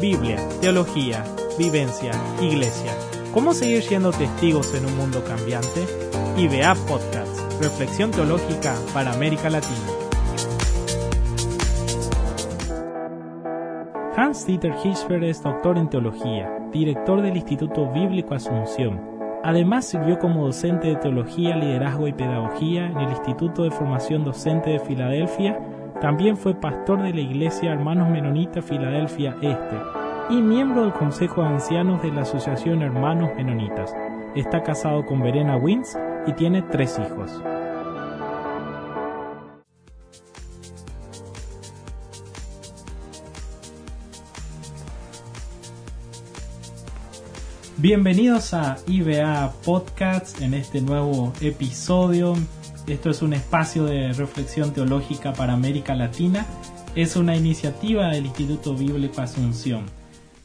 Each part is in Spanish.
Biblia, teología, vivencia, iglesia. ¿Cómo seguir siendo testigos en un mundo cambiante? IBA Podcast, Reflexión Teológica para América Latina. Hans-Dieter Hirschberg es doctor en teología, director del Instituto Bíblico Asunción. Además sirvió como docente de teología, liderazgo y pedagogía en el Instituto de Formación Docente de Filadelfia también fue pastor de la Iglesia Hermanos Menonitas Filadelfia Este y miembro del Consejo de Ancianos de la Asociación Hermanos Menonitas. Está casado con Verena Wins y tiene tres hijos. Bienvenidos a IBA Podcast en este nuevo episodio. Esto es un espacio de reflexión teológica para América Latina. Es una iniciativa del Instituto Bíblico Asunción.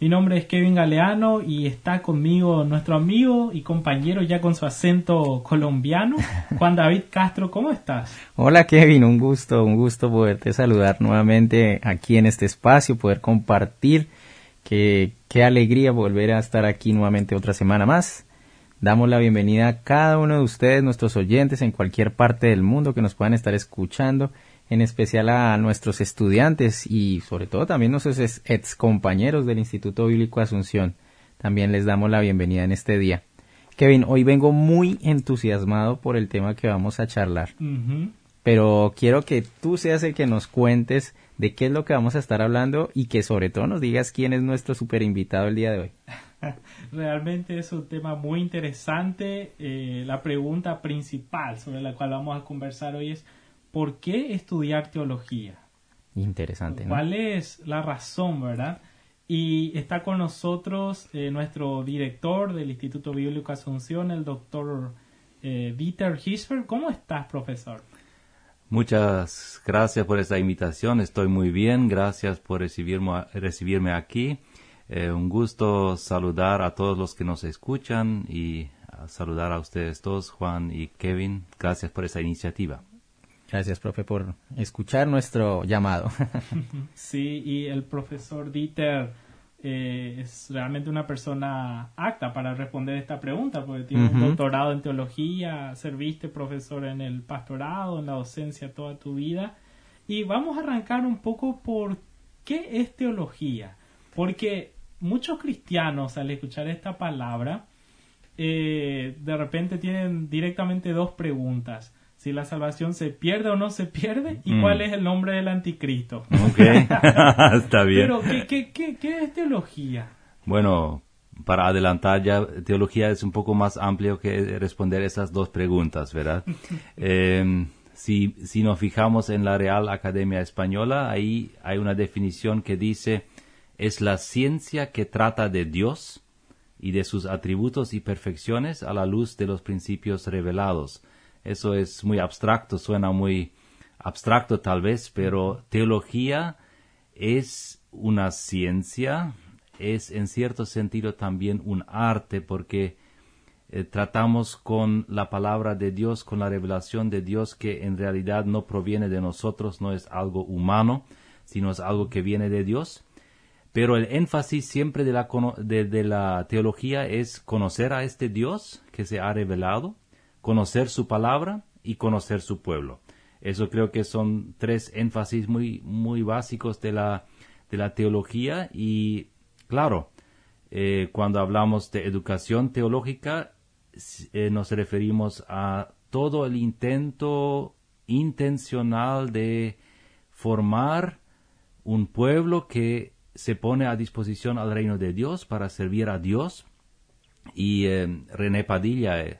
Mi nombre es Kevin Galeano y está conmigo nuestro amigo y compañero ya con su acento colombiano, Juan David Castro. ¿Cómo estás? Hola Kevin, un gusto, un gusto poderte saludar nuevamente aquí en este espacio, poder compartir. Qué, qué alegría volver a estar aquí nuevamente otra semana más. Damos la bienvenida a cada uno de ustedes, nuestros oyentes en cualquier parte del mundo que nos puedan estar escuchando, en especial a nuestros estudiantes y sobre todo también nuestros ex compañeros del Instituto Bíblico Asunción. También les damos la bienvenida en este día. Kevin, hoy vengo muy entusiasmado por el tema que vamos a charlar. Pero quiero que tú seas el que nos cuentes de qué es lo que vamos a estar hablando y que sobre todo nos digas quién es nuestro super invitado el día de hoy. Realmente es un tema muy interesante. Eh, la pregunta principal sobre la cual vamos a conversar hoy es ¿por qué estudiar teología? Interesante. ¿Cuál es la razón, verdad? Y está con nosotros eh, nuestro director del Instituto Bíblico Asunción, el doctor eh, Dieter Hisper. ¿Cómo estás, profesor? Muchas gracias por esta invitación. Estoy muy bien. Gracias por recibirme, recibirme aquí. Eh, un gusto saludar a todos los que nos escuchan y saludar a ustedes todos, Juan y Kevin. Gracias por esta iniciativa. Gracias, profe, por escuchar nuestro llamado. sí, y el profesor Dieter eh, es realmente una persona apta para responder esta pregunta, porque tiene un doctorado en teología, serviste profesor en el pastorado, en la docencia toda tu vida. Y vamos a arrancar un poco por qué es teología. Porque muchos cristianos al escuchar esta palabra, eh, de repente tienen directamente dos preguntas. Si la salvación se pierde o no se pierde y mm. cuál es el nombre del anticristo. Ok, está bien. Pero, ¿qué, qué, qué, es teología? Bueno, para adelantar ya, teología es un poco más amplio que responder esas dos preguntas, ¿verdad? Em, si, si nos fijamos en la Real Academia Española, ahí hay una definición que dice es la ciencia que trata de Dios y de sus atributos y perfecciones a la luz de los principios revelados. Eso es muy abstracto, suena muy abstracto tal vez, pero teología es una ciencia, es en cierto sentido también un arte porque eh, tratamos con la palabra de Dios, con la revelación de Dios que en realidad no proviene de nosotros, no es algo humano, sino es algo que viene de Dios pero el énfasis siempre de la, teología es conocer a este Dios que se ha revelado, conocer su palabra y conocer su pueblo. Eso creo que son tres énfasis muy, básicos de la, de la teología y claro, eh, cuando hablamos de educación teológica eh, nos referimos a todo el intento intencional de formar un pueblo que se pone a disposición al reino de Dios para servir a Dios. Y eh, René Padilla, eh,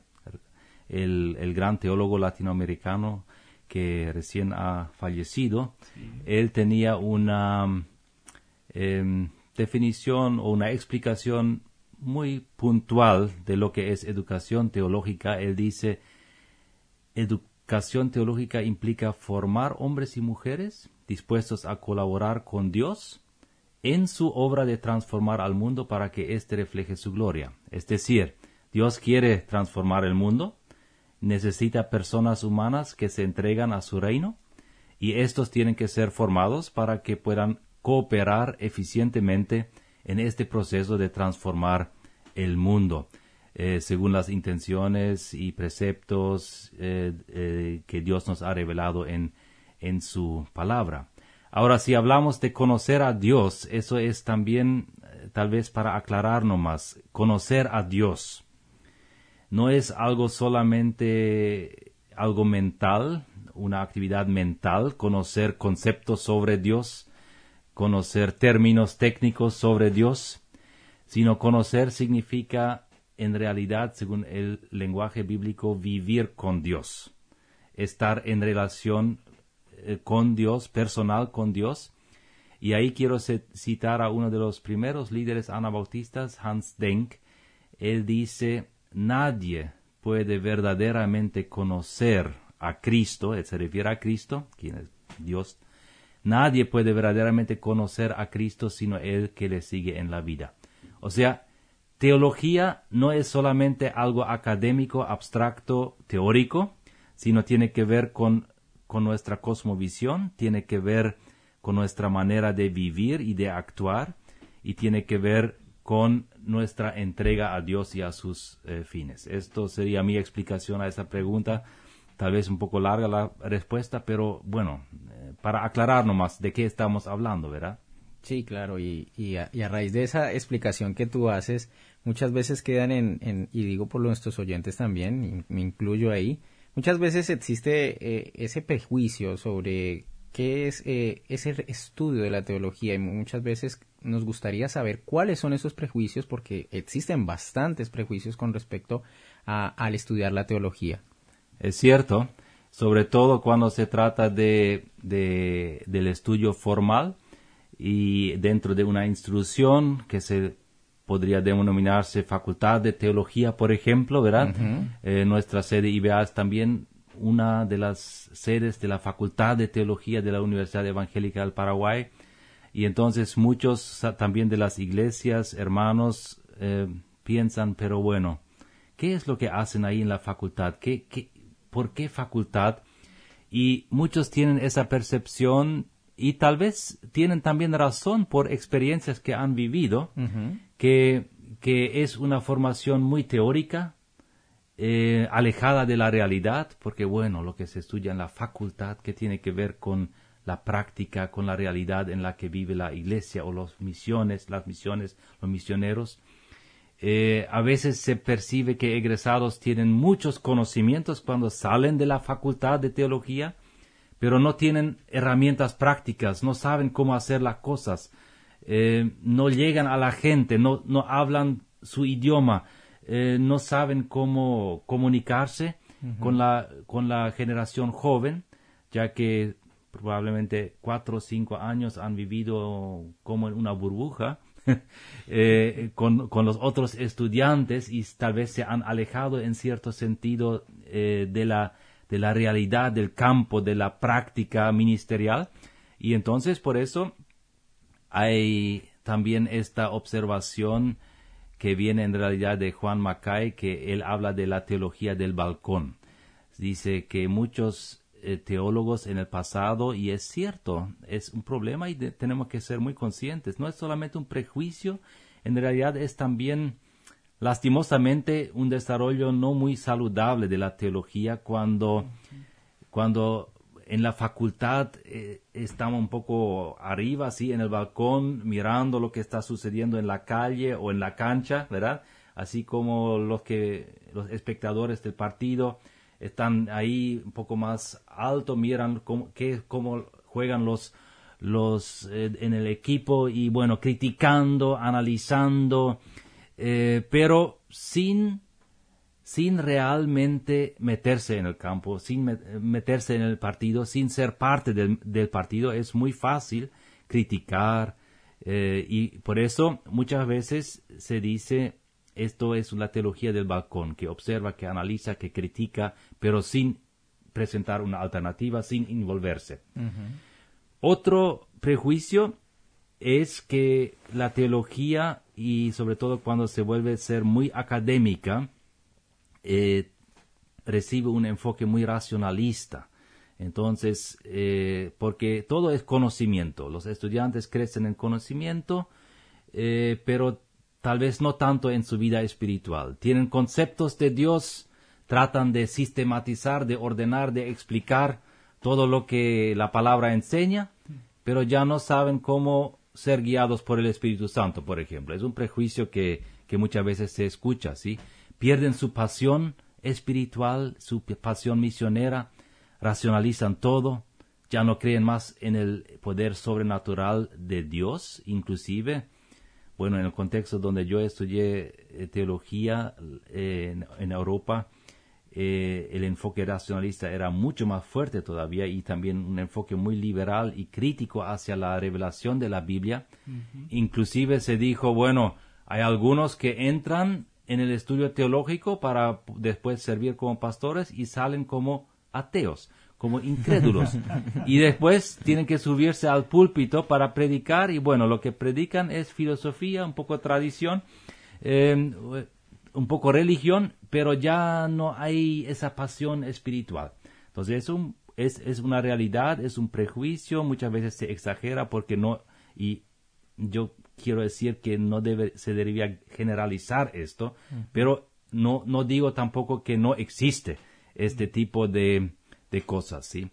el, gran teólogo latinoamericano que recién ha fallecido, él tenía una em, definición o una explicación muy puntual de lo que es educación teológica. Él dice, educación teológica implica formar hombres y mujeres dispuestos a colaborar con Dios en su obra de transformar al mundo para que éste refleje su gloria. Es decir, Dios quiere transformar el mundo, necesita personas humanas que se entregan a su reino, y estos tienen que ser formados para que puedan cooperar eficientemente en este proceso de transformar el mundo. Eh, según las intenciones y preceptos eh, eh, que Dios nos ha revelado en, en su palabra. Ahora, si hablamos de conocer a Dios, eso es también tal vez para aclararnos más. Conocer a Dios no es algo solamente algo mental, una actividad mental, conocer conceptos sobre Dios, conocer términos técnicos sobre Dios, sino conocer significa en realidad, según el lenguaje bíblico, vivir con Dios, estar en relación eh, con Dios, personal con Dios. Y ahí quiero citar a uno de los primeros líderes anabautistas, Hans Denk. Él dice, nadie puede verdaderamente conocer a Cristo, él se refiere a Cristo, quien es Dios, nadie puede verdaderamente conocer a Cristo sino el que le sigue en la vida. O sea, Teología no es solamente algo académico, abstracto, teórico, sino tiene que ver con, con nuestra cosmovisión, tiene que ver con nuestra manera de vivir y de actuar, y tiene que ver con nuestra entrega a Dios y a sus eh, fines. Esto sería mi explicación a esa pregunta. Tal vez un poco larga la respuesta, pero bueno, eh, para aclarar nomás de qué estamos hablando, ¿verdad? Sí, claro, y, y, a, raíz de esa explicación que tú haces, muchas veces quedan en, en y digo por nuestros oyentes también, me incluyo ahí, muchas veces existe eh, ese prejuicio sobre qué es eh, ese estudio de la teología y muchas veces nos gustaría saber cuáles son esos prejuicios porque existen bastantes prejuicios con respecto a, al estudiar la teología. Es cierto, sobre todo cuando se trata de, de del estudio formal, y dentro de una instrucción que se podría denominarse Facultad de Teología, por ejemplo, ¿verdad? Eh, nuestra sede IBA es también una de las sedes de la Facultad de Teología de la Universidad Evangélica del Paraguay. Y entonces muchos también de las iglesias, hermanos, eh, piensan, pero bueno, ¿qué es lo que hacen ahí en la facultad? ¿Qué, qué, ¿Por qué facultad? Y muchos tienen esa percepción y tal vez tienen también razón por experiencias que han vivido, que, es una formación muy teórica, eh, alejada de la realidad, porque bueno, lo que se estudia en la facultad, que tiene que ver con la práctica, con la realidad en la que vive la iglesia o las misiones, las misiones, los misioneros. Eh, a veces se percibe que egresados tienen muchos conocimientos cuando salen de la facultad de teología, pero no tienen herramientas prácticas, no saben cómo hacer las cosas, eh, no llegan a la gente, no, no hablan su idioma, eh, no saben cómo comunicarse con, la, con la generación joven, ya que probablemente cuatro o cinco años han vivido como en una burbuja eh, con, con, los otros estudiantes y tal vez se han alejado en cierto sentido de la de la realidad del campo, de la práctica ministerial. Y entonces por eso hay también esta observación que viene en realidad de Juan Macay, que él habla de la teología del balcón. Dice que muchos eh, teólogos en el pasado, y es cierto, es un problema y tenemos que ser muy conscientes, no es solamente un prejuicio, en realidad es también lastimosamente un desarrollo no muy saludable de la teología cuando, cuando en la facultad eh, un poco arriba, así en el balcón, mirando lo que está sucediendo en la calle o en la cancha, ¿verdad? Así como los que los espectadores del partido están ahí un poco más alto, miran cómo, qué, cómo juegan los los eh, en el equipo y bueno criticando, analizando eh, pero sin, sin realmente meterse en el campo, sin meterse en el partido, sin ser parte del, partido, es muy fácil criticar eh, y por eso muchas veces se dice esto es la teología del balcón, que observa, que analiza, que critica, pero sin presentar una alternativa, sin envolverse. Otro prejuicio es que la teología y sobre todo cuando se vuelve a ser muy académica, eh, recibe un enfoque muy racionalista. Entonces, eh, porque todo es conocimiento, los estudiantes crecen en conocimiento, eh, pero tal vez no tanto en su vida espiritual. Tienen conceptos de Dios, tratan de sistematizar, de ordenar, de explicar todo lo que la palabra enseña, pero ya no saben cómo ser guiados por el Espíritu Santo, por ejemplo. Es un prejuicio que, que muchas veces se escucha, ¿sí? Pierden su pasión espiritual, su pasión misionera, racionalizan todo, ya no creen más en el poder sobrenatural de Dios, inclusive. Bueno, en el contexto donde yo estudié eh, teología eh, en, Europa, eh, el enfoque racionalista era mucho más fuerte todavía y también un enfoque muy liberal y crítico hacia la revelación de la Biblia. Inclusive se dijo, bueno, hay algunos que entran en el estudio teológico para después servir como pastores y salen como ateos como incrédulos. y después tienen que subirse al púlpito para predicar y bueno, lo que predican es filosofía, un poco tradición, em, un poco religión, pero ya no hay esa pasión espiritual. Entonces es, un, es, es una realidad, es un prejuicio, muchas veces se exagera porque no, y yo quiero decir que no debe, se debería generalizar esto, pero no, no digo tampoco que no existe este tipo de, de cosas, ¿sí?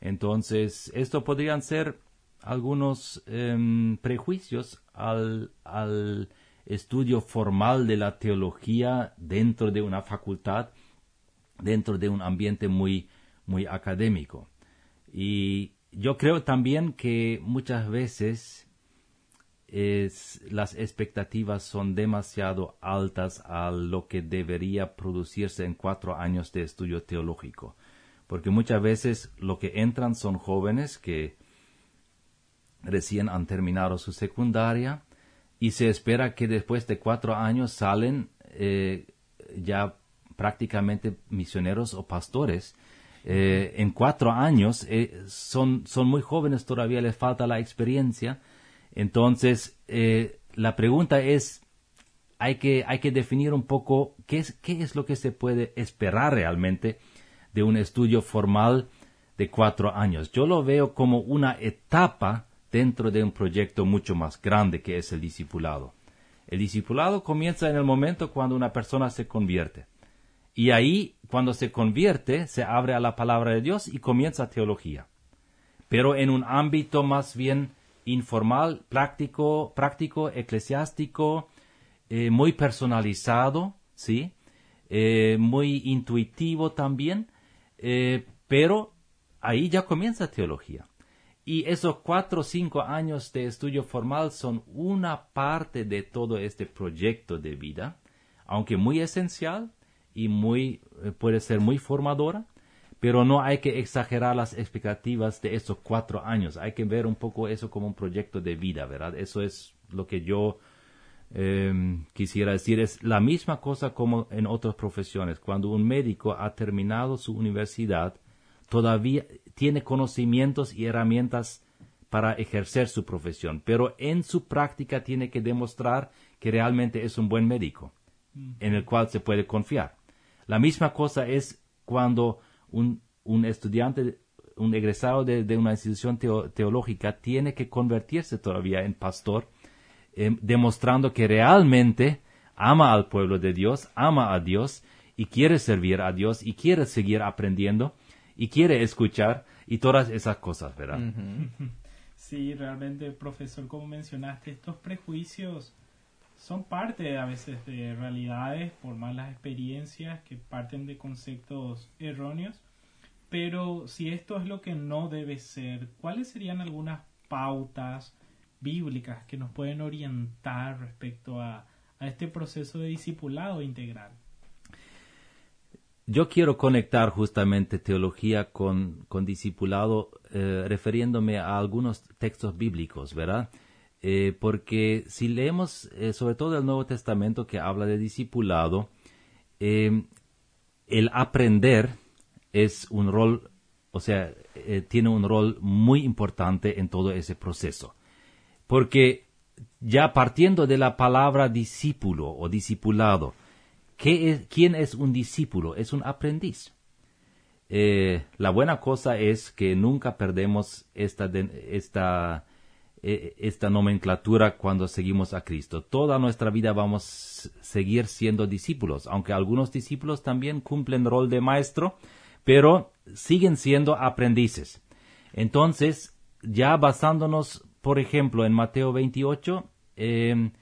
Entonces, esto podrían ser algunos em, prejuicios al, al estudio formal de la teología dentro de una facultad, dentro de un ambiente muy, muy académico. Y yo creo también que muchas veces las expectativas son demasiado altas a lo que debería producirse en cuatro años de estudio teológico porque muchas veces lo que entran son jóvenes que recién han terminado su secundaria y se espera que después de cuatro años salen eh, ya prácticamente misioneros o pastores. Eh, en cuatro años eh, son, son muy jóvenes, todavía les falta la experiencia. Entonces, la pregunta es, hay que, hay que definir un poco qué es, qué es lo que se puede esperar realmente de un estudio formal de cuatro años. Yo lo veo como una etapa dentro de un proyecto mucho más grande que es el discipulado. El discipulado comienza en el momento cuando una persona se convierte. Y ahí, cuando se convierte, se abre a la palabra de Dios y comienza teología. Pero en un ámbito más bien informal, práctico, práctico, eclesiástico, eh, muy personalizado, ¿sí? Eh, muy intuitivo también, eh, pero ahí ya comienza teología. Y esos cuatro o cinco años de estudio formal son una parte de todo este proyecto de vida, aunque muy esencial y muy, puede ser muy formadora, pero no hay que exagerar las expectativas de esos cuatro años. Hay que ver un poco eso como un proyecto de vida, ¿verdad? Eso es lo que yo Em, quisiera decir, es la misma cosa como en otras profesiones. Cuando un médico ha terminado su universidad, todavía tiene conocimientos y herramientas para ejercer su profesión, pero en su práctica tiene que demostrar que realmente es un buen médico, en el cual se puede confiar. La misma cosa es cuando un, estudiante, un egresado de, una institución teológica tiene que convertirse todavía en pastor Em, demostrando que realmente ama al pueblo de Dios, ama a Dios y quiere servir a Dios y quiere seguir aprendiendo y quiere escuchar y todas esas cosas, ¿verdad? Sí, realmente, profesor, como mencionaste, estos prejuicios son parte a veces de realidades por malas experiencias que parten de conceptos erróneos. Pero si esto es lo que no debe ser, ¿cuáles serían algunas pautas bíblicas que nos pueden orientar respecto a, este proceso de discipulado integral. Yo quiero conectar justamente teología con, con discipulado eh, refiriéndome a algunos textos bíblicos, ¿verdad? Eh, porque si leemos eh, sobre todo el Nuevo Testamento que habla de discipulado, el aprender es un rol, o sea, tiene un rol muy importante en todo ese proceso. Porque ya partiendo de la palabra discípulo o discipulado, ¿quién es un discípulo? Es un aprendiz. Eh, la buena cosa es que nunca perdemos esta, esta eh, esta nomenclatura cuando seguimos a Cristo. Toda nuestra vida vamos a seguir siendo discípulos, aunque algunos discípulos también cumplen rol de maestro, pero siguen siendo aprendices. Entonces, ya basándonos, por ejemplo, en Mateo 28, em,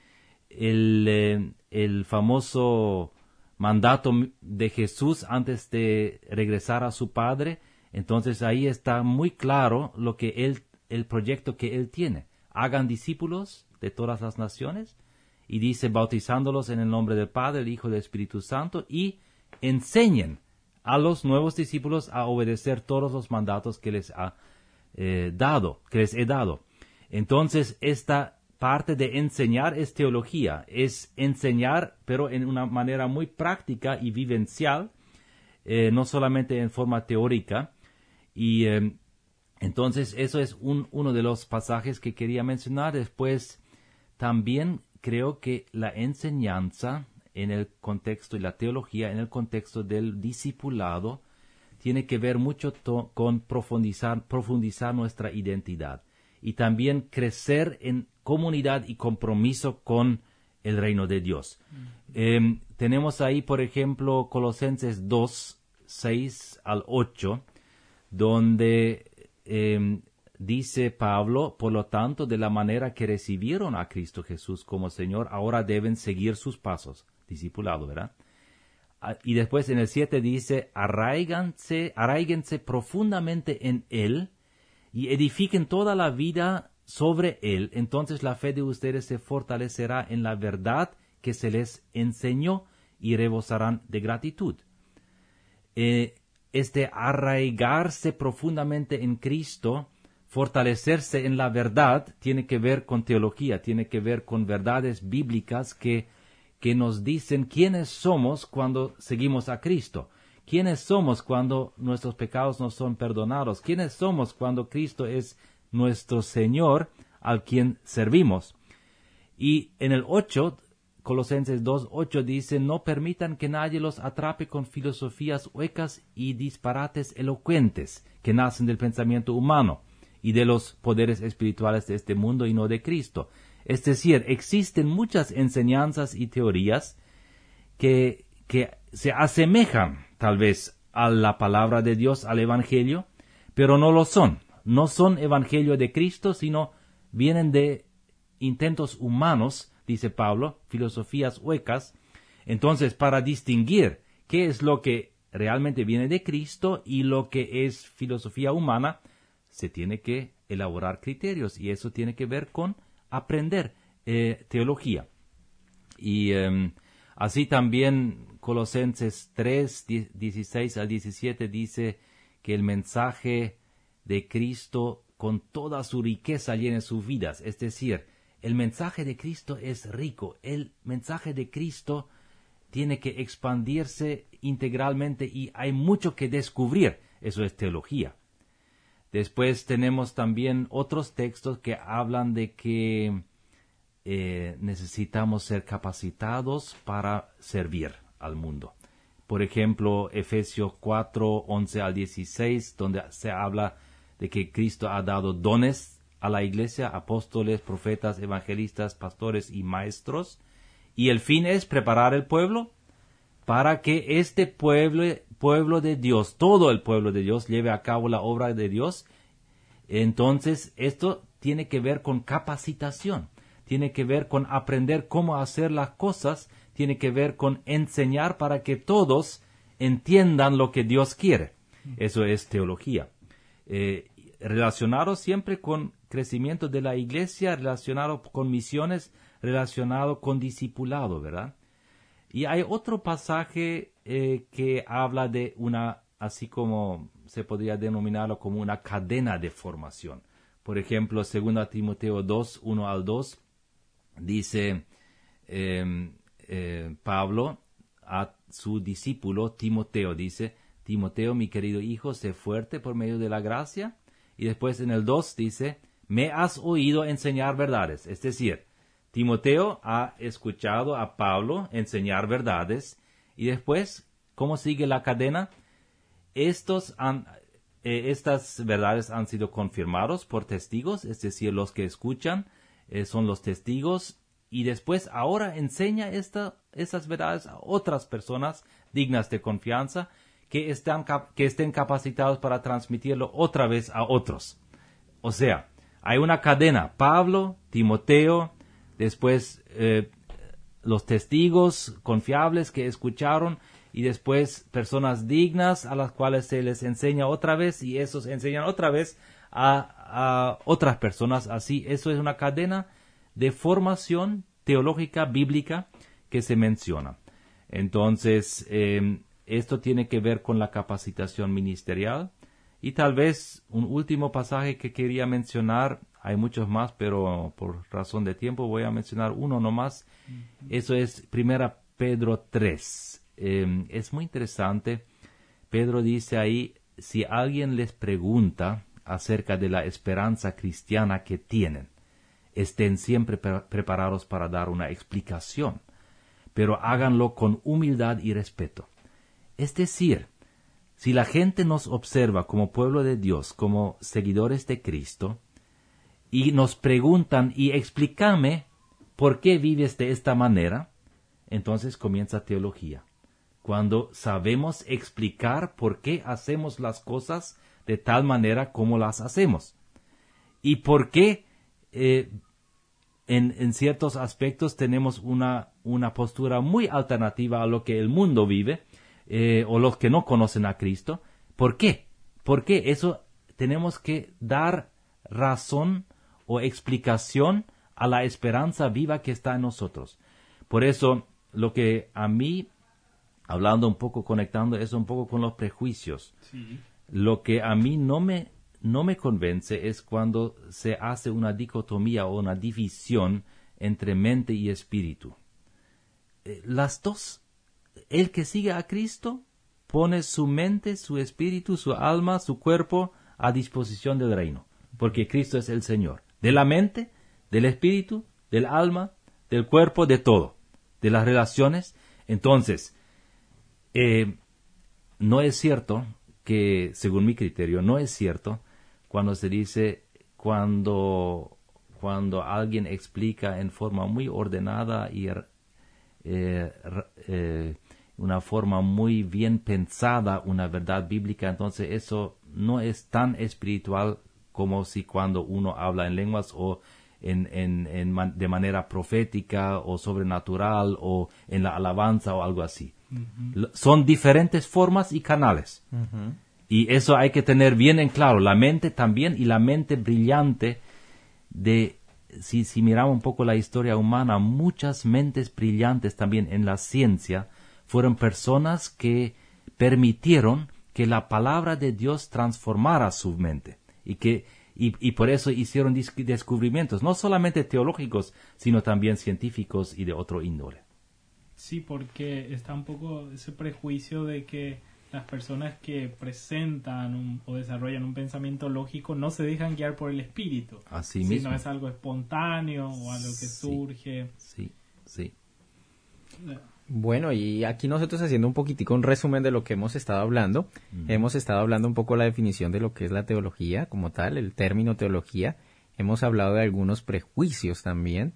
el, eh, el famoso mandato de Jesús antes de regresar a su Padre, entonces ahí está muy claro lo que él, el proyecto que él tiene. Hagan discípulos de todas las naciones y dice bautizándolos en el nombre del Padre, del Hijo y del Espíritu Santo y enseñen a los nuevos discípulos a obedecer todos los mandatos que les ha eh, dado, que les he dado. Entonces, esta parte de enseñar es teología, es enseñar, pero en una manera muy práctica y vivencial, eh, no solamente en forma teórica. Y em, entonces eso es uno de los pasajes que quería mencionar. Después, también creo que la enseñanza en el contexto y la teología en el contexto del discipulado tiene que ver mucho con profundizar, profundizar nuestra identidad y también crecer en comunidad y compromiso con el reino de Dios. Em, tenemos ahí, por ejemplo, Colosenses 2, 6 al 8, donde em, dice Pablo, por lo tanto, de la manera que recibieron a Cristo Jesús como Señor, ahora deben seguir sus pasos discipulado, ¿verdad? Ah, y después en el 7 dice, arraiganse, profundamente en Él y edifiquen toda la vida sobre Él. Entonces la fe de ustedes se fortalecerá en la verdad que se les enseñó y rebosarán de gratitud. Eh, este arraigarse profundamente en Cristo, fortalecerse en la verdad, tiene que ver con teología, tiene que ver con verdades bíblicas que que nos dicen quiénes somos cuando seguimos a Cristo, quiénes somos cuando nuestros pecados nos son perdonados, quiénes somos cuando Cristo es nuestro Señor al quien servimos. Y en el 8, Colosenses 2, 8 dice, no permitan que nadie los atrape con filosofías huecas y disparates elocuentes que nacen del pensamiento humano y de los poderes espirituales de este mundo y no de Cristo es decir, existen muchas enseñanzas y teorías que, que se asemejan tal vez a la palabra de Dios, al Evangelio, pero no lo son. No son Evangelio de Cristo, sino vienen de intentos humanos, dice Pablo, filosofías huecas. Entonces, para distinguir qué es lo que realmente viene de Cristo y lo que es filosofía humana, se tiene que elaborar criterios y eso tiene que ver con aprender eh, teología. Y em, así también Colosenses 3, 16 al 17 dice que el mensaje de Cristo con toda su riqueza llene sus vidas. Es decir, el mensaje de Cristo es rico. El mensaje de Cristo tiene que expandirse integralmente y hay mucho que descubrir. Eso es teología. Después tenemos también otros textos que hablan de que eh, necesitamos ser capacitados para servir al mundo. Por ejemplo, Efesios 4, 11 al 16, donde se habla de que Cristo ha dado dones a la iglesia, apóstoles, profetas, evangelistas, pastores y maestros, y el fin es preparar el pueblo para que este pueblo, pueblo de Dios, todo el pueblo de Dios, lleve a cabo la obra de Dios. Entonces, esto tiene que ver con capacitación, tiene que ver con aprender cómo hacer las cosas, tiene que ver con enseñar para que todos entiendan lo que Dios quiere. Eso es teología. Eh, relacionado siempre con crecimiento de la iglesia, relacionado con misiones, relacionado con discipulado, ¿verdad? Y hay otro pasaje eh, que habla de una, así como se podría denominarlo como una cadena de formación. Por ejemplo, 2 Timoteo 2, 1 al 2, dice em, eh, Pablo a su discípulo Timoteo, dice, Timoteo, mi querido hijo, sé fuerte por medio de la gracia. Y después en el 2 dice, me has oído enseñar verdades. Es decir, Timoteo ha escuchado a Pablo enseñar verdades y después, ¿cómo sigue la cadena? Estos han, eh, estas verdades han sido confirmados por testigos, es decir, los que escuchan eh, son los testigos y después ahora enseña esta, esas verdades a otras personas dignas de confianza que, están, que estén capacitados para transmitirlo otra vez a otros. O sea, hay una cadena, Pablo, Timoteo, después eh, los testigos confiables que escucharon y después personas dignas a las cuales se les enseña otra vez y esos enseñan otra vez a, a otras personas. Así, eso es una cadena de formación teológica bíblica que se menciona. Entonces, em, esto tiene que ver con la capacitación ministerial. Y tal vez un último pasaje que quería mencionar, hay muchos más, pero por razón de tiempo voy a mencionar uno nomás. Eso es Primera Pedro 3. Em, es muy interesante. Pedro dice ahí, si alguien les pregunta acerca de la esperanza cristiana que tienen, estén siempre preparados para dar una explicación, pero háganlo con humildad y respeto. Es decir, si la gente nos observa como pueblo de Dios, como seguidores de Cristo, y nos preguntan y explícame por qué vives de esta manera, entonces comienza teología. Cuando sabemos explicar por qué hacemos las cosas de tal manera como las hacemos. Y por qué eh, en, ciertos aspectos tenemos una, una postura muy alternativa a lo que el mundo vive eh, o los que no conocen a Cristo. ¿Por qué? Porque eso tenemos que dar razón o explicación a la esperanza viva que está en nosotros. Por eso, lo que a mí, hablando un poco, conectando eso un poco con los prejuicios, lo que a mí no me no me convence es cuando se hace una dicotomía o una división entre mente y espíritu. Eh, las dos, el que sigue a Cristo pone su mente, su espíritu, su alma, su cuerpo a disposición del reino, porque Cristo es el Señor. De la mente, del espíritu, del alma, del cuerpo, de todo, de las relaciones. Entonces, eh, no es cierto que, según mi criterio, no es cierto cuando se dice cuando cuando alguien explica en forma muy ordenada y eh, eh, una forma muy bien pensada una verdad bíblica, entonces eso no es tan espiritual como si cuando uno habla en lenguas o en, en, de manera profética o sobrenatural o en la alabanza o algo así. Son diferentes formas y canales. Y eso hay que tener bien en claro, la mente también y la mente brillante de, si, si miramos un poco la historia humana, muchas mentes brillantes también en la ciencia fueron personas que permitieron que la palabra de Dios transformara su mente y que y, y, por eso hicieron descubrimientos, no solamente teológicos, sino también científicos y de otro índole. Sí, porque está un poco ese prejuicio de que las personas que presentan o desarrollan un pensamiento lógico no se dejan guiar por el espíritu, Así sino es algo espontáneo o algo que surge. Sí, sí. Bueno, y aquí nosotros haciendo un poquitico un resumen de lo que hemos estado hablando, hemos estado hablando un poco la definición de lo que es la teología como tal, el término teología, hemos hablado de algunos prejuicios también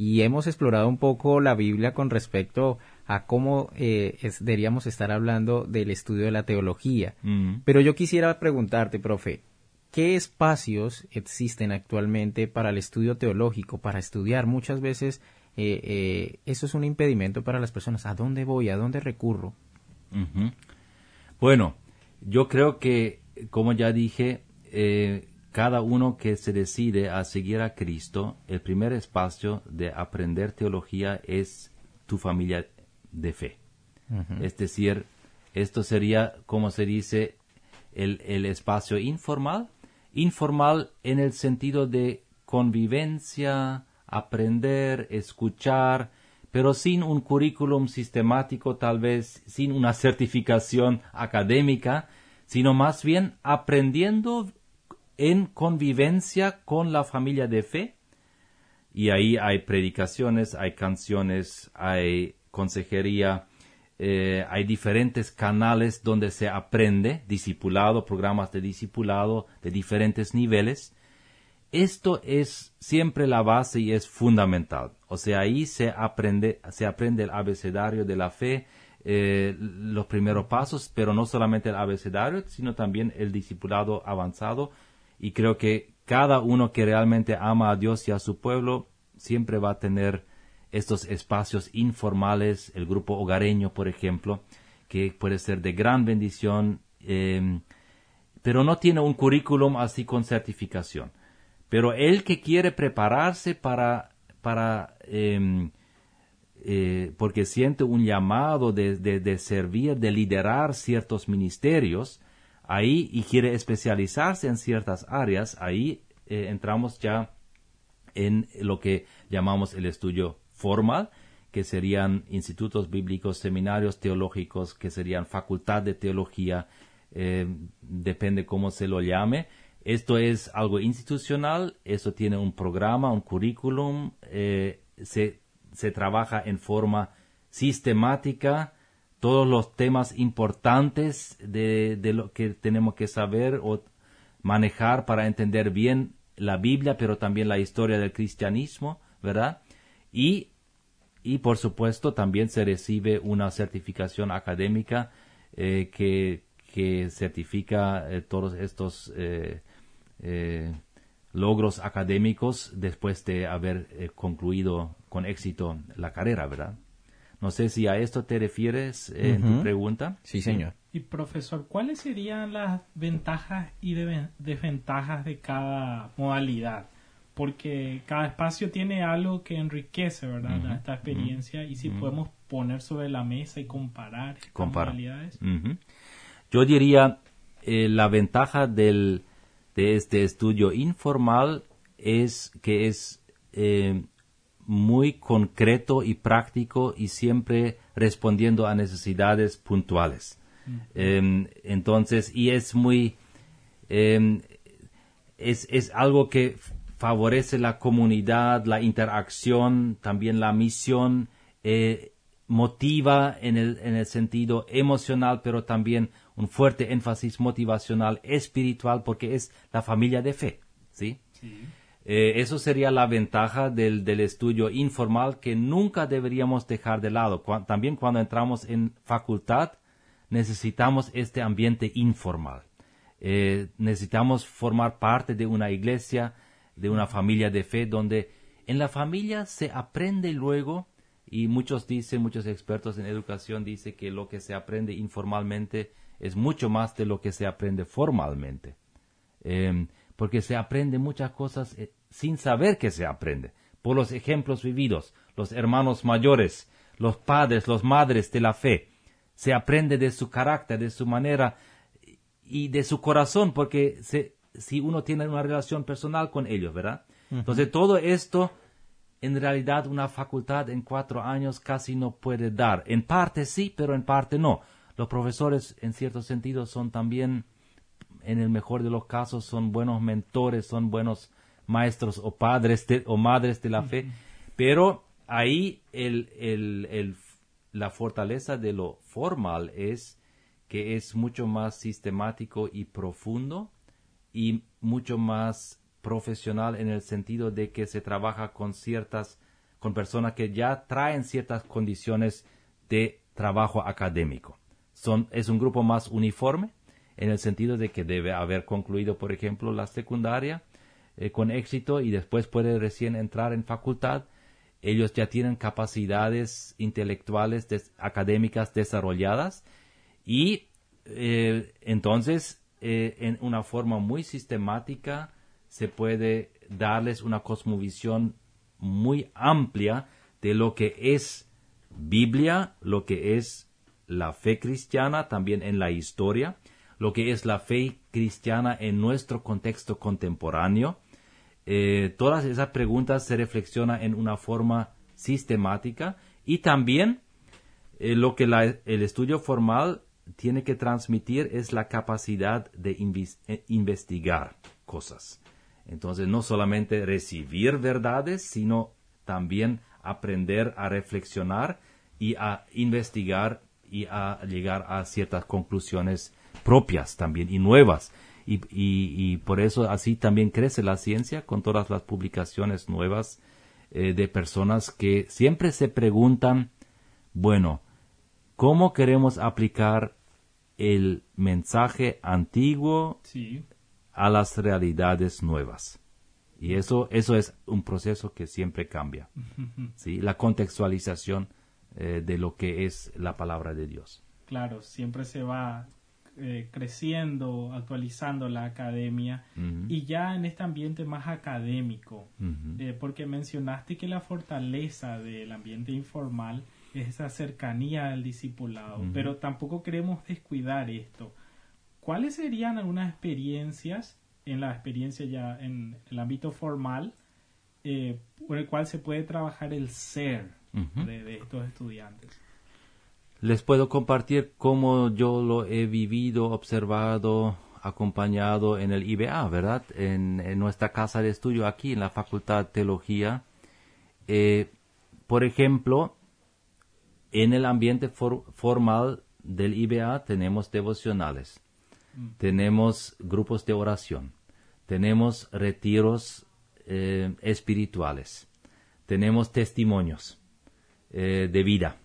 y hemos explorado un poco la Biblia con respecto a cómo eh, deberíamos estar hablando del estudio de la teología. Mm. Pero yo quisiera preguntarte, profe, ¿qué espacios existen actualmente para el estudio teológico, para estudiar? Muchas veces eh, eh, eso es un impedimento para las personas. ¿A dónde voy? ¿A dónde recurro? Bueno, yo creo que, como ya dije, cada uno que se decide a seguir a Cristo, el primer espacio de aprender teología es tu familia de fe. Es decir, esto sería, como se dice, el, el espacio informal. Informal en el sentido de convivencia, aprender, escuchar, pero sin un currículum sistemático, tal vez sin una certificación académica, sino más bien aprendiendo en convivencia con la familia de fe. Y ahí hay predicaciones, hay canciones, hay consejería, eh, hay diferentes canales donde se aprende, discipulado, programas de discipulado de diferentes niveles. Esto es siempre la base y es fundamental. O sea, ahí se aprende, se aprende el abecedario de la fe, eh, los primeros pasos, pero no solamente el abecedario, sino también el discipulado avanzado. Y creo que cada uno que realmente ama a Dios y a su pueblo siempre va a tener estos espacios informales, el grupo hogareño, por ejemplo, que puede ser de gran bendición, em, pero no tiene un currículum así con certificación. Pero el que quiere prepararse para, para em, eh, porque siente un llamado de, de, servir, de liderar ciertos ministerios, ahí y quiere especializarse en ciertas áreas, ahí eh, entramos ya en lo que llamamos el estudio formal, que serían institutos bíblicos, seminarios teológicos, que serían facultad de teología, eh, depende cómo se lo llame. Esto es algo institucional, eso tiene un programa, un currículum, eh, se, se trabaja en forma sistemática, todos los temas importantes de, de, lo que tenemos que saber o manejar para entender bien la Biblia, pero también la historia del cristianismo, ¿verdad? Y, y por supuesto también se recibe una certificación académica eh, que, que, certifica eh, todos estos eh, logros académicos después de haber concluido con éxito la carrera, ¿verdad? No sé si a esto te refieres en tu pregunta. Sí, señor. Y profesor, ¿cuáles serían las ventajas y desventajas de cada modalidad? porque cada espacio tiene algo que enriquece, ¿verdad? Esta experiencia y si podemos poner sobre la mesa y comparar Comparar. Yo diría eh, la ventaja del, de este estudio informal es que es eh, muy concreto y práctico y siempre respondiendo a necesidades puntuales. Em, entonces, y es muy, em, es, es algo que favorece la comunidad, la interacción, también la misión, eh, motiva en el, en el sentido emocional, pero también un fuerte énfasis motivacional espiritual porque es la familia de fe, ¿sí? Eh, eso sería la ventaja del, del, estudio informal que nunca deberíamos dejar de lado. también cuando entramos en facultad necesitamos este ambiente informal. Eh, necesitamos formar parte de una iglesia, de una familia de fe donde en la familia se aprende luego y muchos dicen, muchos expertos en educación dicen que lo que se aprende informalmente es mucho más de lo que se aprende formalmente. Em, porque se aprende muchas cosas eh, sin saber que se aprende. Por los ejemplos vividos, los hermanos mayores, los padres, los madres de la fe. Se aprende de su carácter, de su manera y de su corazón, porque se, si uno tiene una relación personal con ellos, ¿verdad? Entonces todo esto, en realidad una facultad en cuatro años casi no puede dar. En parte sí, pero en parte no. Los profesores, en cierto sentido, son también, en el mejor de los casos, son buenos mentores, son buenos maestros o padres o madres de la fe, pero ahí el, el, el, la fortaleza de lo formal es que es mucho más sistemático y profundo y mucho más profesional en el sentido de que se trabaja con ciertas, con personas que ya traen ciertas condiciones de trabajo académico. Son, es un grupo más uniforme en el sentido de que debe haber concluido, por ejemplo, la secundaria eh, con éxito y después puede recién entrar en facultad. Ellos ya tienen capacidades intelectuales académicas desarrolladas y eh, entonces eh, en una forma muy sistemática se puede darles una cosmovisión muy amplia de lo que es Biblia, lo que es la fe cristiana también en la historia, lo que es la fe cristiana en nuestro contexto contemporáneo. Eh, todas esas preguntas se reflexionan en una forma sistemática y también eh, lo que el estudio formal tiene que transmitir es la capacidad de eh, investigar cosas. Entonces, no solamente recibir verdades, sino también aprender a reflexionar y a investigar y a llegar a ciertas conclusiones propias también y nuevas. Y, y, por eso así también crece la ciencia con todas las publicaciones nuevas eh, de personas que siempre se preguntan, bueno, ¿cómo queremos aplicar el mensaje antiguo a las realidades nuevas? Y eso, eso es un proceso que siempre cambia. ¿sí? La contextualización eh, de lo que es la palabra de Dios. Claro, siempre se va eh, creciendo, actualizando la academia y ya en este ambiente más académico, eh, porque mencionaste que la fortaleza del ambiente informal es esa cercanía al discipulado, pero tampoco queremos descuidar esto. ¿Cuáles serían algunas experiencias en la experiencia ya en el ámbito formal eh, por el cual se puede trabajar el ser de estos estudiantes? Les puedo compartir cómo yo lo he vivido, observado, acompañado en el IBA, ¿verdad? En, nuestra casa de estudio aquí en la Facultad de Teología. Eh, por ejemplo, en el ambiente formal del IBA tenemos devocionales, mm. tenemos grupos de oración, tenemos retiros eh, espirituales, tenemos testimonios eh, de vida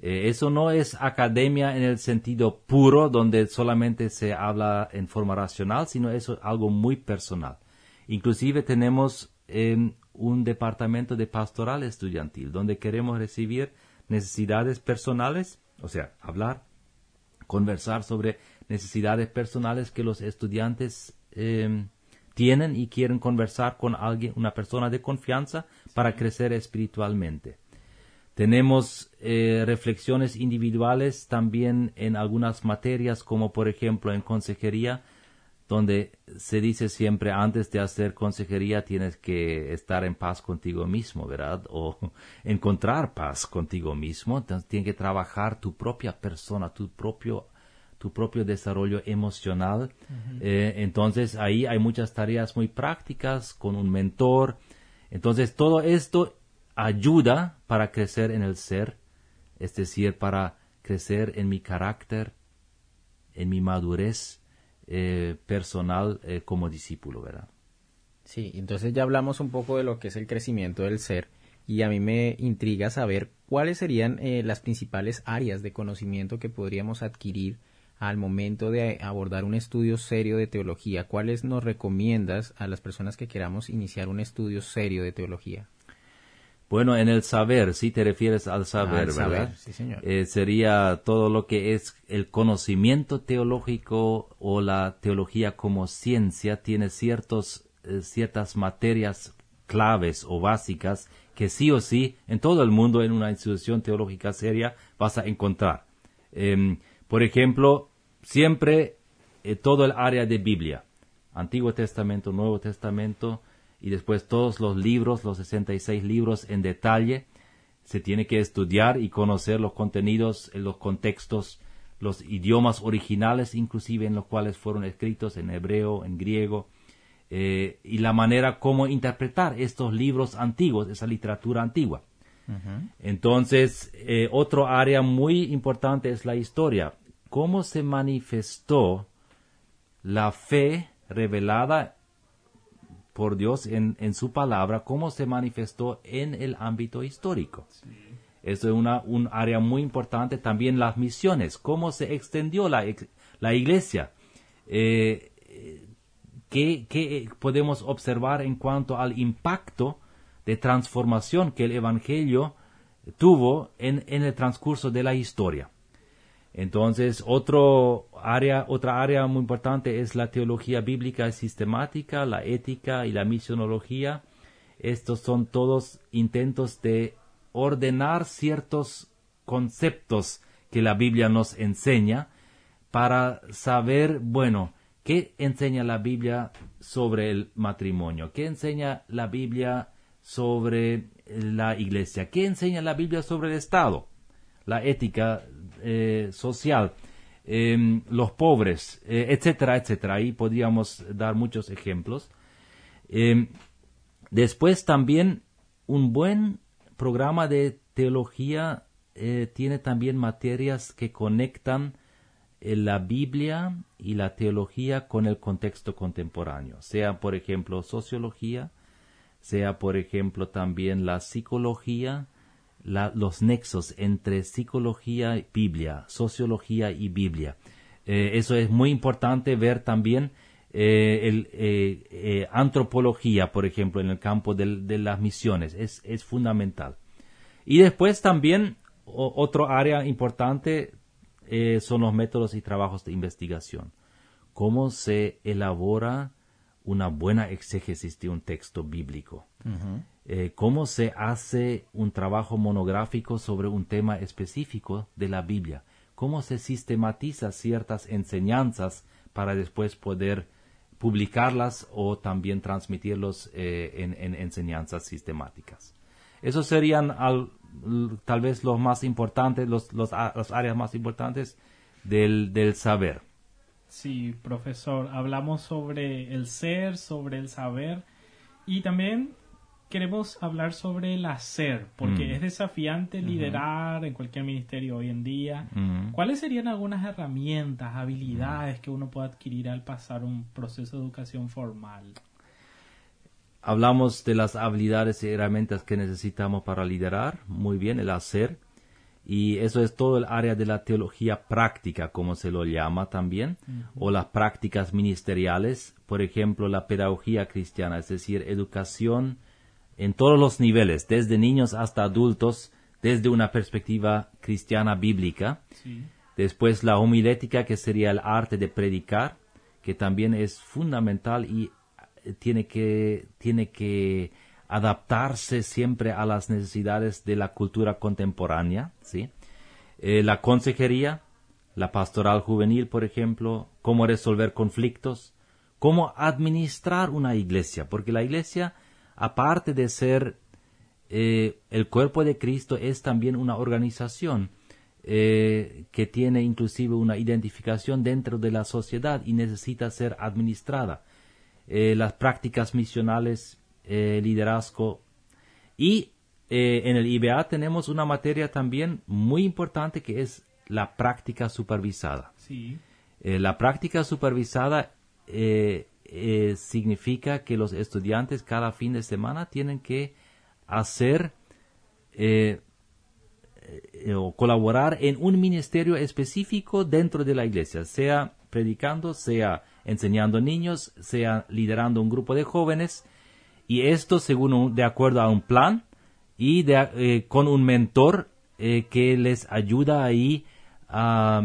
eh, eso no es academia en el sentido puro, donde solamente se habla en forma racional, sino eso es algo muy personal. Inclusive tenemos un departamento de pastoral estudiantil, donde queremos recibir necesidades personales, o sea, hablar, conversar sobre necesidades personales que los estudiantes em, tienen y quieren conversar con alguien, una persona de confianza, para crecer espiritualmente. Tenemos eh, reflexiones individuales también en algunas materias, como por ejemplo en consejería, donde se dice siempre antes de hacer consejería tienes que estar en paz contigo mismo, ¿verdad? O encontrar paz contigo mismo. Entonces tienes que trabajar tu propia persona, tu propio tu propio desarrollo emocional. Eh, entonces ahí hay muchas tareas muy prácticas con un mentor. Entonces todo esto ayuda para crecer en el ser, es decir, para crecer en mi carácter, en mi madurez eh, personal eh, como discípulo, ¿verdad? Sí, entonces ya hablamos un poco de lo que es el crecimiento del ser y a mí me intriga saber cuáles serían eh, las principales áreas de conocimiento que podríamos adquirir al momento de abordar un estudio serio de teología. ¿Cuáles nos recomiendas a las personas que queramos iniciar un estudio serio de teología? Bueno, en el saber, si te refieres al saber, ¿verdad? sí, señor. Eh, sería todo lo que es el conocimiento teológico o la teología como ciencia tiene ciertos, eh, ciertas materias claves o básicas que sí o sí en todo el mundo en una institución teológica seria vas a encontrar. Em, por ejemplo, siempre eh, todo el área de Biblia, Antiguo Testamento, Nuevo Testamento, y después todos los libros, los 66 libros en detalle. Se tiene que estudiar y conocer los contenidos, los contextos, los idiomas originales, inclusive en los cuales fueron escritos en hebreo, en griego, eh, y la manera como interpretar estos libros antiguos, esa literatura antigua. Entonces, eh, otro área muy importante es la historia. ¿Cómo se manifestó la fe revelada por Dios en, en, su palabra, cómo se manifestó en el ámbito histórico. Eso es una, un área muy importante. También las misiones, cómo se extendió la, la iglesia. Eh, ¿qué, podemos observar en cuanto al impacto de transformación que el Evangelio tuvo en, en el transcurso de la historia? Entonces, otro área, otra área muy importante es la teología bíblica sistemática, la ética y la misionología. Estos son todos intentos de ordenar ciertos conceptos que la Biblia nos enseña para saber, bueno, ¿qué enseña la Biblia sobre el matrimonio? ¿Qué enseña la Biblia sobre la iglesia? ¿Qué enseña la Biblia sobre el Estado? La ética eh, social, em, los pobres, eh, etcétera, etcétera. Ahí podríamos dar muchos ejemplos. Em, después también un buen programa de teología eh, tiene también materias que conectan la Biblia y la teología con el contexto contemporáneo, sea por ejemplo sociología, sea por ejemplo también la psicología, los nexos entre psicología y Biblia, sociología y Biblia. Eh, eso es muy importante ver también el, antropología, por ejemplo, en el campo de las misiones, es, fundamental. Y después también otro área importante eh, son los métodos y trabajos de investigación. Cómo se elabora una buena exégesis de un texto bíblico. Eh, cómo se hace un trabajo monográfico sobre un tema específico de la Biblia. Cómo se sistematiza ciertas enseñanzas para después poder publicarlas o también transmitirlos eh, en, enseñanzas sistemáticas. Esos serían tal vez los más importantes, los, los, las áreas más importantes del, del saber. Sí, profesor, hablamos sobre el ser, sobre el saber y también queremos hablar sobre el hacer, porque mm. es desafiante liderar en cualquier ministerio hoy en día. Mm. ¿Cuáles serían algunas herramientas, habilidades que uno puede adquirir al pasar un proceso de educación formal? Hablamos de las habilidades y herramientas que necesitamos para liderar, muy bien, el hacer, y eso es todo el área de la teología práctica, como se lo llama también, o las prácticas ministeriales, por ejemplo, la pedagogía cristiana, es decir, educación en todos los niveles, desde niños hasta adultos, desde una perspectiva cristiana bíblica. Después la homilética, que sería el arte de predicar, que también es fundamental y tiene que, tiene que adaptarse siempre a las necesidades de la cultura contemporánea, ¿sí? Eh, la consejería, la pastoral juvenil, por ejemplo, cómo resolver conflictos, cómo administrar una iglesia, porque la iglesia, aparte de ser eh, el cuerpo de Cristo, es también una organización eh, que tiene inclusive una identificación dentro de la sociedad y necesita ser administrada. Eh, las prácticas misionales, liderazgo. Y en el IBA tenemos una materia también muy importante que es la práctica supervisada. la práctica supervisada significa que los estudiantes cada fin de semana tienen que hacer o colaborar en un ministerio específico dentro de la iglesia, sea predicando, sea enseñando niños, sea liderando un grupo de jóvenes, y esto según de acuerdo a un plan y de, eh, con un mentor eh, que les ayuda ahí a,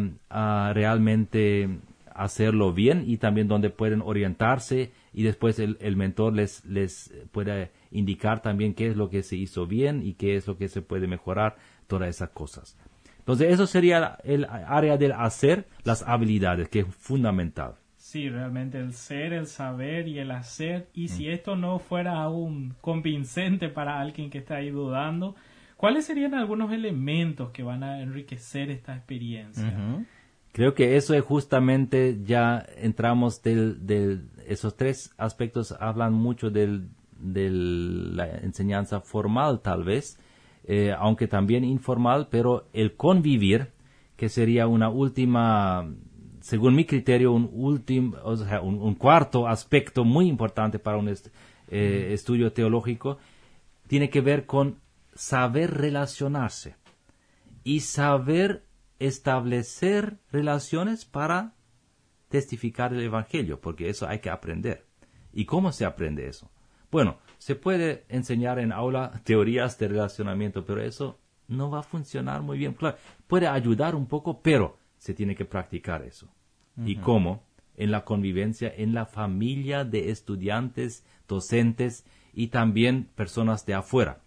realmente hacerlo bien y también donde pueden orientarse y después el, mentor les, les puede indicar también qué es lo que se hizo bien y qué es lo que se puede mejorar, todas esas cosas. Entonces eso sería el área del hacer, las habilidades, que es fundamental. Sí, realmente el ser, el saber y el hacer. Y si mm. esto no fuera aún convincente para alguien que está ahí dudando, ¿cuáles serían algunos elementos que van a enriquecer esta experiencia? Creo que eso es justamente, ya entramos del, del esos tres aspectos hablan mucho del, de la enseñanza formal tal vez, eh, aunque también informal, pero el convivir, que sería una última según mi criterio, un, último, o sea, un, cuarto aspecto muy importante para un eh, estudio teológico, tiene que ver con saber relacionarse y saber establecer relaciones para testificar el Evangelio, porque eso hay que aprender. ¿Y cómo se aprende eso? Bueno, se puede enseñar en aula teorías de relacionamiento, pero eso no va a funcionar muy bien. Claro, puede ayudar un poco, pero se tiene que practicar eso. ¿Y cómo? En la convivencia, en la familia de estudiantes, docentes y también personas de afuera.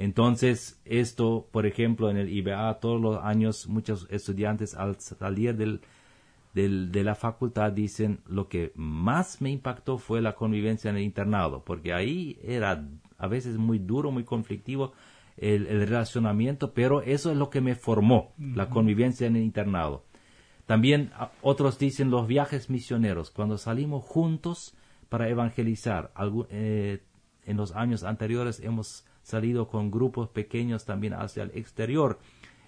Entonces, esto, por ejemplo, en el IBA, todos los años muchos estudiantes al salir del, de la facultad dicen lo que más me impactó fue la convivencia en el internado, porque ahí era a veces muy duro, muy conflictivo el, relacionamiento, pero eso es lo que me formó, la convivencia en el internado. También otros dicen los viajes misioneros, cuando salimos juntos para evangelizar. Eh, en los años anteriores hemos salido con grupos pequeños también hacia el exterior.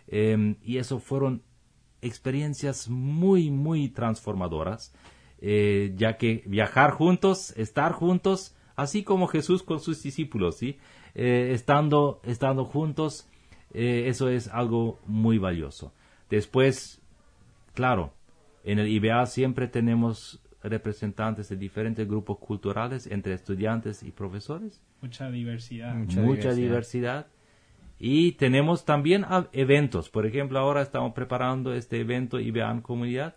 Em, y eso fueron experiencias muy, muy transformadoras, eh, ya que viajar juntos, estar juntos, así como Jesús con sus discípulos, ¿sí? Eh, estando, estando juntos, eh, eso es algo muy valioso. Después, claro, en el IBA siempre tenemos representantes de diferentes grupos culturales entre estudiantes y profesores. Mucha diversidad. Mucha, diversidad. Y tenemos también eventos. Por ejemplo, ahora estamos preparando este evento IBAN Comunidad,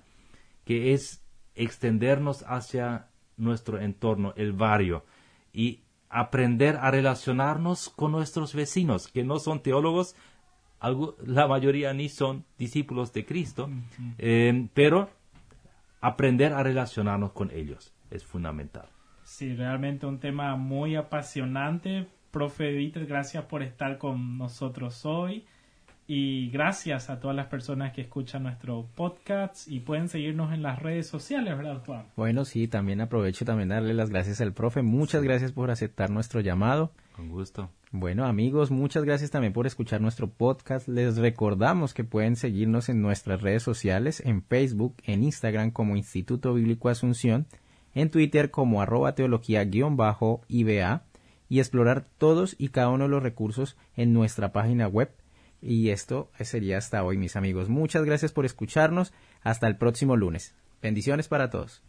que es extendernos hacia nuestro entorno, el barrio, y aprender a relacionarnos con nuestros vecinos, que no son teólogos, la mayoría ni son discípulos de Cristo, eh, pero aprender a relacionarnos con ellos es fundamental. Sí, realmente un tema muy apasionante. Profe Dieter, gracias por estar con nosotros hoy. Y gracias a todas las personas que escuchan nuestro podcast y pueden seguirnos en las redes sociales, ¿verdad, Juan? Bueno, sí, también aprovecho también darle las gracias al profe. Muchas gracias por aceptar nuestro llamado. Con gusto. Bueno, amigos, muchas gracias también por escuchar nuestro podcast. Les recordamos que pueden seguirnos en nuestras redes sociales, en Facebook, en Instagram como Instituto Bíblico Asunción, en Twitter como arroba teología-iba y explorar todos y cada uno de los recursos en nuestra página web y esto sería hasta hoy, mis amigos. Muchas gracias por escucharnos. Hasta el próximo lunes. Bendiciones para todos.